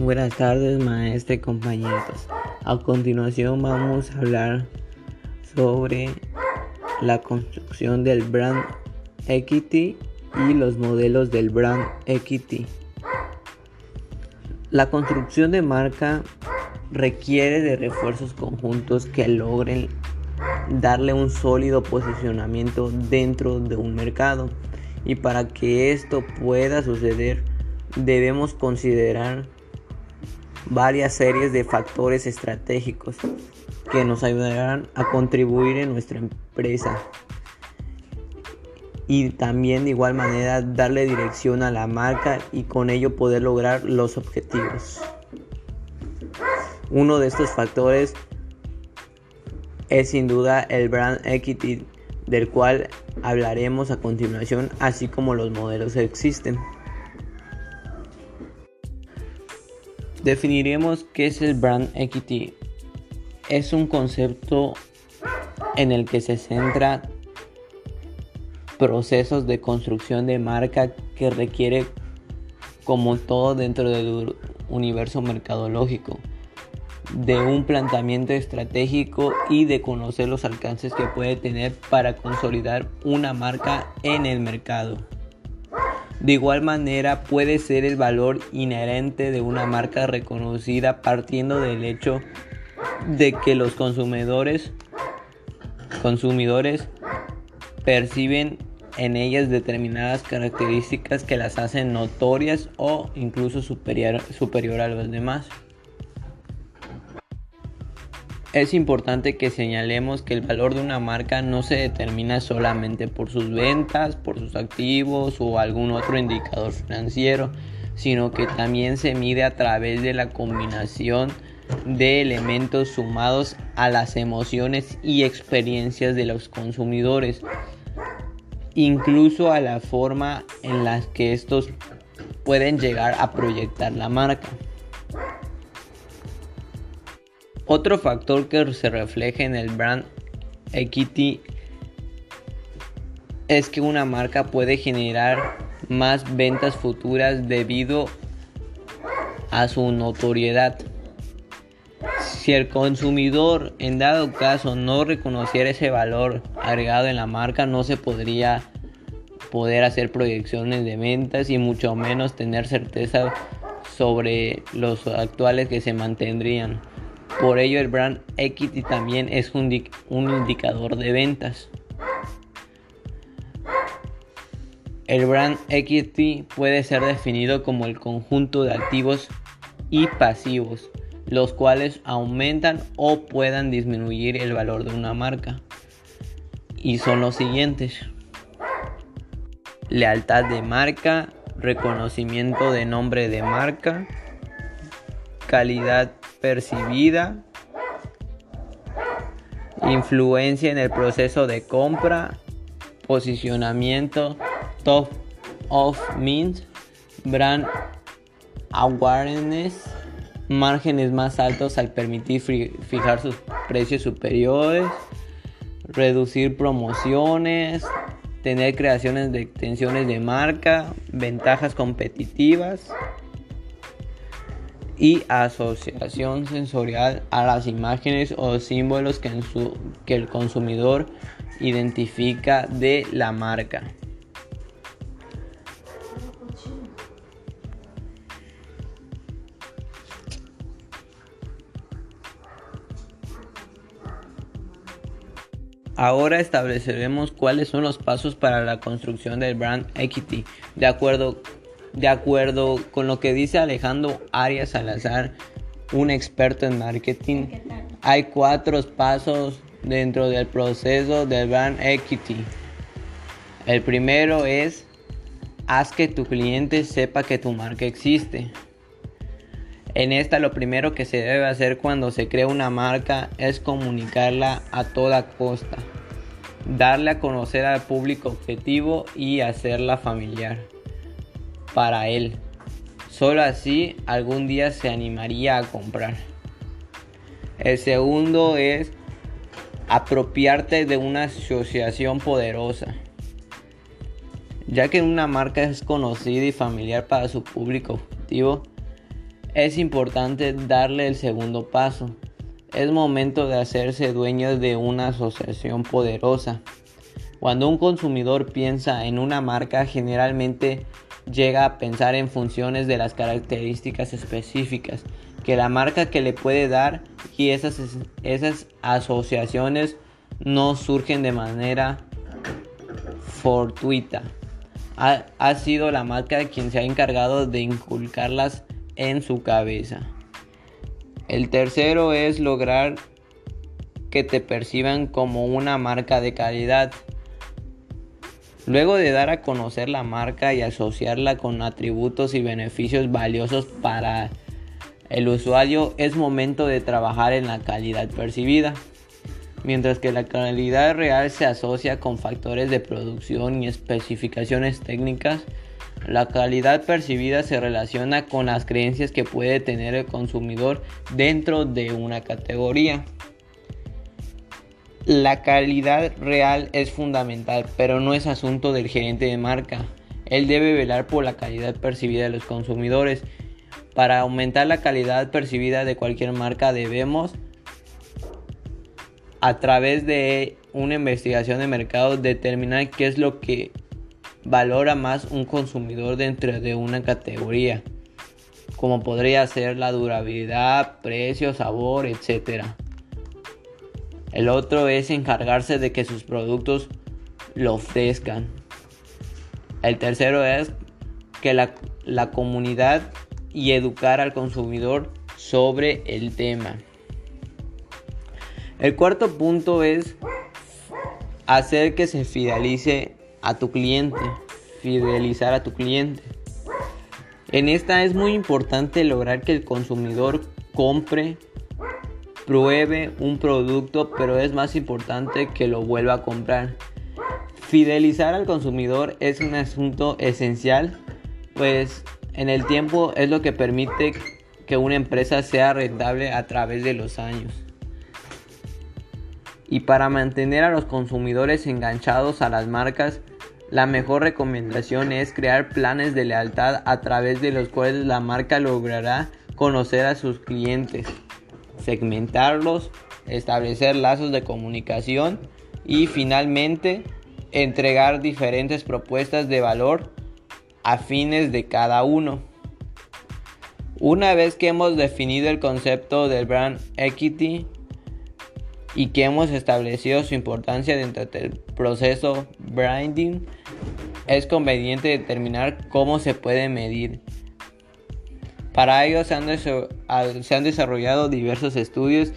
Buenas tardes, maestros y compañeros. A continuación vamos a hablar sobre la construcción del brand equity y los modelos del brand equity. La construcción de marca requiere de refuerzos conjuntos que logren darle un sólido posicionamiento dentro de un mercado. Y para que esto pueda suceder, debemos considerar varias series de factores estratégicos que nos ayudarán a contribuir en nuestra empresa y también de igual manera darle dirección a la marca y con ello poder lograr los objetivos. Uno de estos factores es sin duda el brand equity del cual hablaremos a continuación así como los modelos existen. Definiremos qué es el brand equity. Es un concepto en el que se centra procesos de construcción de marca que requiere como todo dentro del universo mercadológico de un planteamiento estratégico y de conocer los alcances que puede tener para consolidar una marca en el mercado. De igual manera puede ser el valor inherente de una marca reconocida partiendo del hecho de que los consumidores consumidores perciben en ellas determinadas características que las hacen notorias o incluso superior, superior a los demás. Es importante que señalemos que el valor de una marca no se determina solamente por sus ventas, por sus activos o algún otro indicador financiero, sino que también se mide a través de la combinación de elementos sumados a las emociones y experiencias de los consumidores, incluso a la forma en la que estos pueden llegar a proyectar la marca. Otro factor que se refleja en el brand equity es que una marca puede generar más ventas futuras debido a su notoriedad. Si el consumidor en dado caso no reconociera ese valor agregado en la marca, no se podría poder hacer proyecciones de ventas y mucho menos tener certeza sobre los actuales que se mantendrían. Por ello el brand equity también es un, indicador de ventas. El brand equity puede ser definido como el conjunto de activos y pasivos, los cuales aumentan o puedan disminuir el valor de una marca. Y son los siguientes. Lealtad de marca, reconocimiento de nombre de marca, calidad percibida, influencia en el proceso de compra, posicionamiento, top of mint, brand awareness, márgenes más altos al permitir fijar sus precios superiores, reducir promociones, tener creaciones de extensiones de marca, ventajas competitivas y asociación sensorial a las imágenes o símbolos que, el consumidor identifica de la marca. Ahora estableceremos cuáles son los pasos para la construcción del brand equity de acuerdo de acuerdo con lo que dice Alejandro Arias Salazar, un experto en marketing, hay cuatro pasos dentro del proceso del brand equity. El primero es haz que tu cliente sepa que tu marca existe. En esta lo primero que se debe hacer cuando se crea una marca es comunicarla a toda costa, darle a conocer al público objetivo y hacerla familiar para él. Solo así algún día se animaría a comprar. El segundo es apropiarte de una asociación poderosa. Ya que una marca es conocida y familiar para su público objetivo, es importante darle el segundo paso. Es momento de hacerse dueño de una asociación poderosa. Cuando un consumidor piensa en una marca, generalmente llega a pensar en funciones de las características específicas que la marca que le puede dar y esas, esas asociaciones no surgen de manera fortuita. Ha, ha sido la marca quien se ha encargado de inculcarlas en su cabeza. El tercero es lograr que te perciban como una marca de calidad. Luego de dar a conocer la marca y asociarla con atributos y beneficios valiosos para el usuario, es momento de trabajar en la calidad percibida. Mientras que la calidad real se asocia con factores de producción y especificaciones técnicas, la calidad percibida se relaciona con las creencias que puede tener el consumidor dentro de una categoría. La calidad real es fundamental, pero no es asunto del gerente de marca. Él debe velar por la calidad percibida de los consumidores. Para aumentar la calidad percibida de cualquier marca debemos, a través de una investigación de mercado, determinar qué es lo que valora más un consumidor dentro de una categoría, como podría ser la durabilidad, precio, sabor, etc. El otro es encargarse de que sus productos lo ofrezcan. El tercero es que la, la comunidad y educar al consumidor sobre el tema. El cuarto punto es hacer que se fidelice a tu cliente, fidelizar a tu cliente. En esta es muy importante lograr que el consumidor compre pruebe un producto, pero es más importante que lo vuelva a comprar. Fidelizar al consumidor es un asunto esencial, pues en el tiempo es lo que permite que una empresa sea rentable a través de los años. Y para mantener a los consumidores enganchados a las marcas, la mejor recomendación es crear planes de lealtad a través de los cuales la marca logrará conocer a sus clientes segmentarlos, establecer lazos de comunicación y finalmente entregar diferentes propuestas de valor a fines de cada uno. Una vez que hemos definido el concepto del brand equity y que hemos establecido su importancia dentro del proceso branding, es conveniente determinar cómo se puede medir para ello se han, desarrollado diversos estudios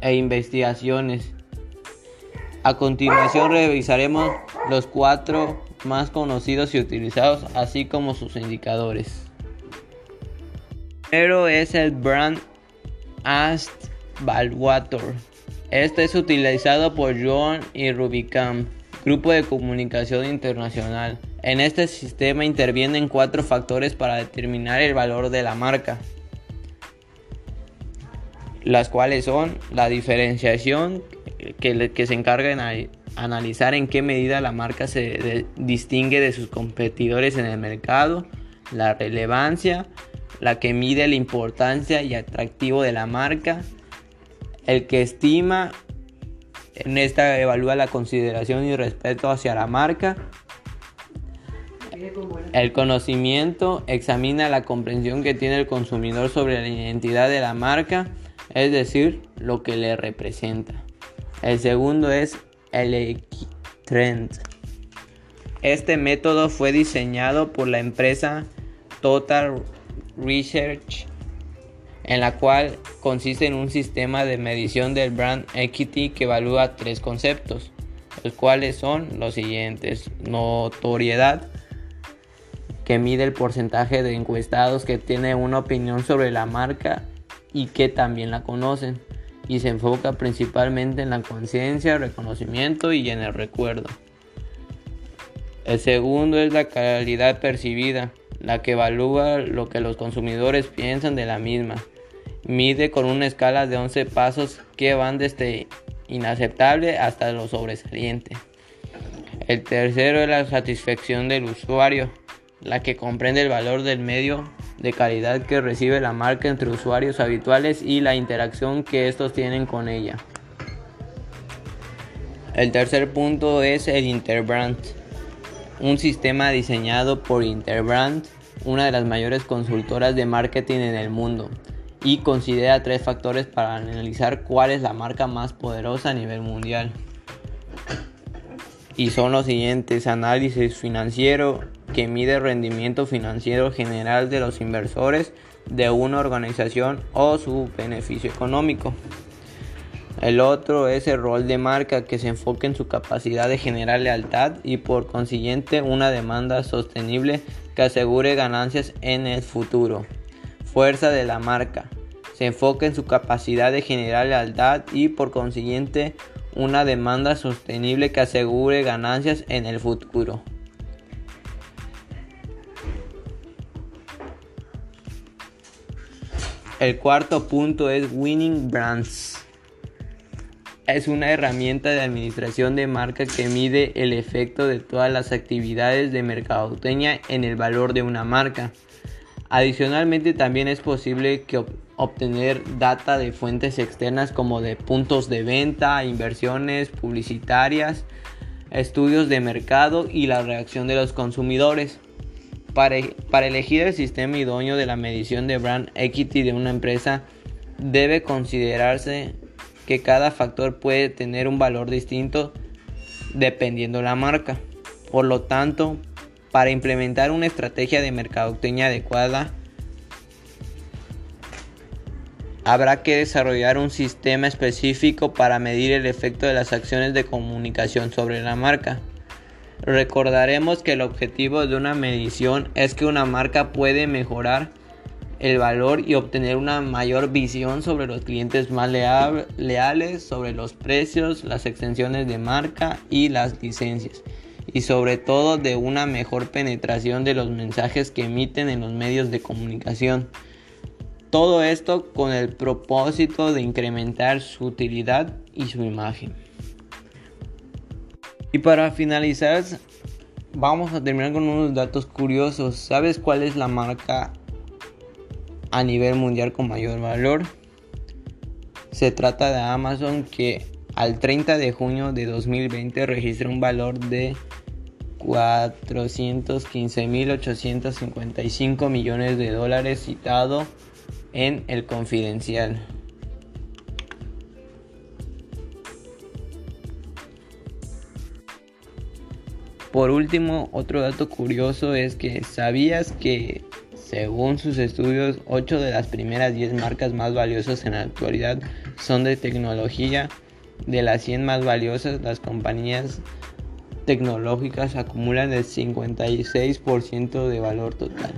e investigaciones. A continuación revisaremos los cuatro más conocidos y utilizados, así como sus indicadores. Primero es el Brand Ast Valwater. Este es utilizado por John y Rubicam, grupo de comunicación internacional. En este sistema intervienen cuatro factores para determinar el valor de la marca, las cuales son la diferenciación, que, se encarga en analizar en qué medida la marca se distingue de sus competidores en el mercado, la relevancia, la que mide la importancia y atractivo de la marca, el que estima, en esta evalúa la consideración y respeto hacia la marca, el conocimiento examina la comprensión que tiene el consumidor sobre la identidad de la marca, es decir, lo que le representa. El segundo es el trend. Este método fue diseñado por la empresa Total Research, en la cual consiste en un sistema de medición del brand equity que evalúa tres conceptos, los cuales son los siguientes: notoriedad, que mide el porcentaje de encuestados que tienen una opinión sobre la marca y que también la conocen y se enfoca principalmente en la conciencia, reconocimiento y en el recuerdo. El segundo es la calidad percibida, la que evalúa lo que los consumidores piensan de la misma. Mide con una escala de 11 pasos que van desde inaceptable hasta lo sobresaliente. El tercero es la satisfacción del usuario, la que comprende el valor del medio de calidad que recibe la marca entre usuarios habituales y la interacción que estos tienen con ella. El tercer punto es el Interbrand, un sistema diseñado por Interbrand, una de las mayores consultoras de marketing en el mundo, y considera tres factores para analizar cuál es la marca más poderosa a nivel mundial. Y son los siguientes, análisis financiero que mide el rendimiento financiero general de los inversores de una organización o su beneficio económico. El otro es el rol de marca que se enfoca en su capacidad de generar lealtad y por consiguiente una demanda sostenible que asegure ganancias en el futuro. Fuerza de la marca. Se enfoca en su capacidad de generar lealtad y por consiguiente una demanda sostenible que asegure ganancias en el futuro. El cuarto punto es Winning Brands es una herramienta de administración de marca que mide el efecto de todas las actividades de mercadotecnia en el valor de una marca. Adicionalmente también es posible que obtener data de fuentes externas como de puntos de venta, inversiones publicitarias, estudios de mercado y la reacción de los consumidores. Para, elegir el sistema idóneo de la medición de brand equity de una empresa debe considerarse que cada factor puede tener un valor distinto dependiendo la marca. Por lo tanto, para implementar una estrategia de mercadotecnia adecuada, habrá que desarrollar un sistema específico para medir el efecto de las acciones de comunicación sobre la marca. Recordaremos que el objetivo de una medición es que una marca puede mejorar el valor y obtener una mayor visión sobre los clientes más leales, sobre los precios, las extensiones de marca y las licencias y sobre todo de una mejor penetración de los mensajes que emiten en los medios de comunicación. Todo esto con el propósito de incrementar su utilidad y su imagen. Y para finalizar, vamos a terminar con unos datos curiosos. ¿Sabes cuál es la marca a nivel mundial con mayor valor. Se trata de Amazon que al 30 de junio de 2020 registra un valor de 415.855 millones de dólares citado en el confidencial. Por último, otro dato curioso es que sabías que según sus estudios, 8 de las primeras 10 marcas más valiosas en la actualidad son de tecnología. De las 100 más valiosas, las compañías tecnológicas acumulan el 56% de valor total.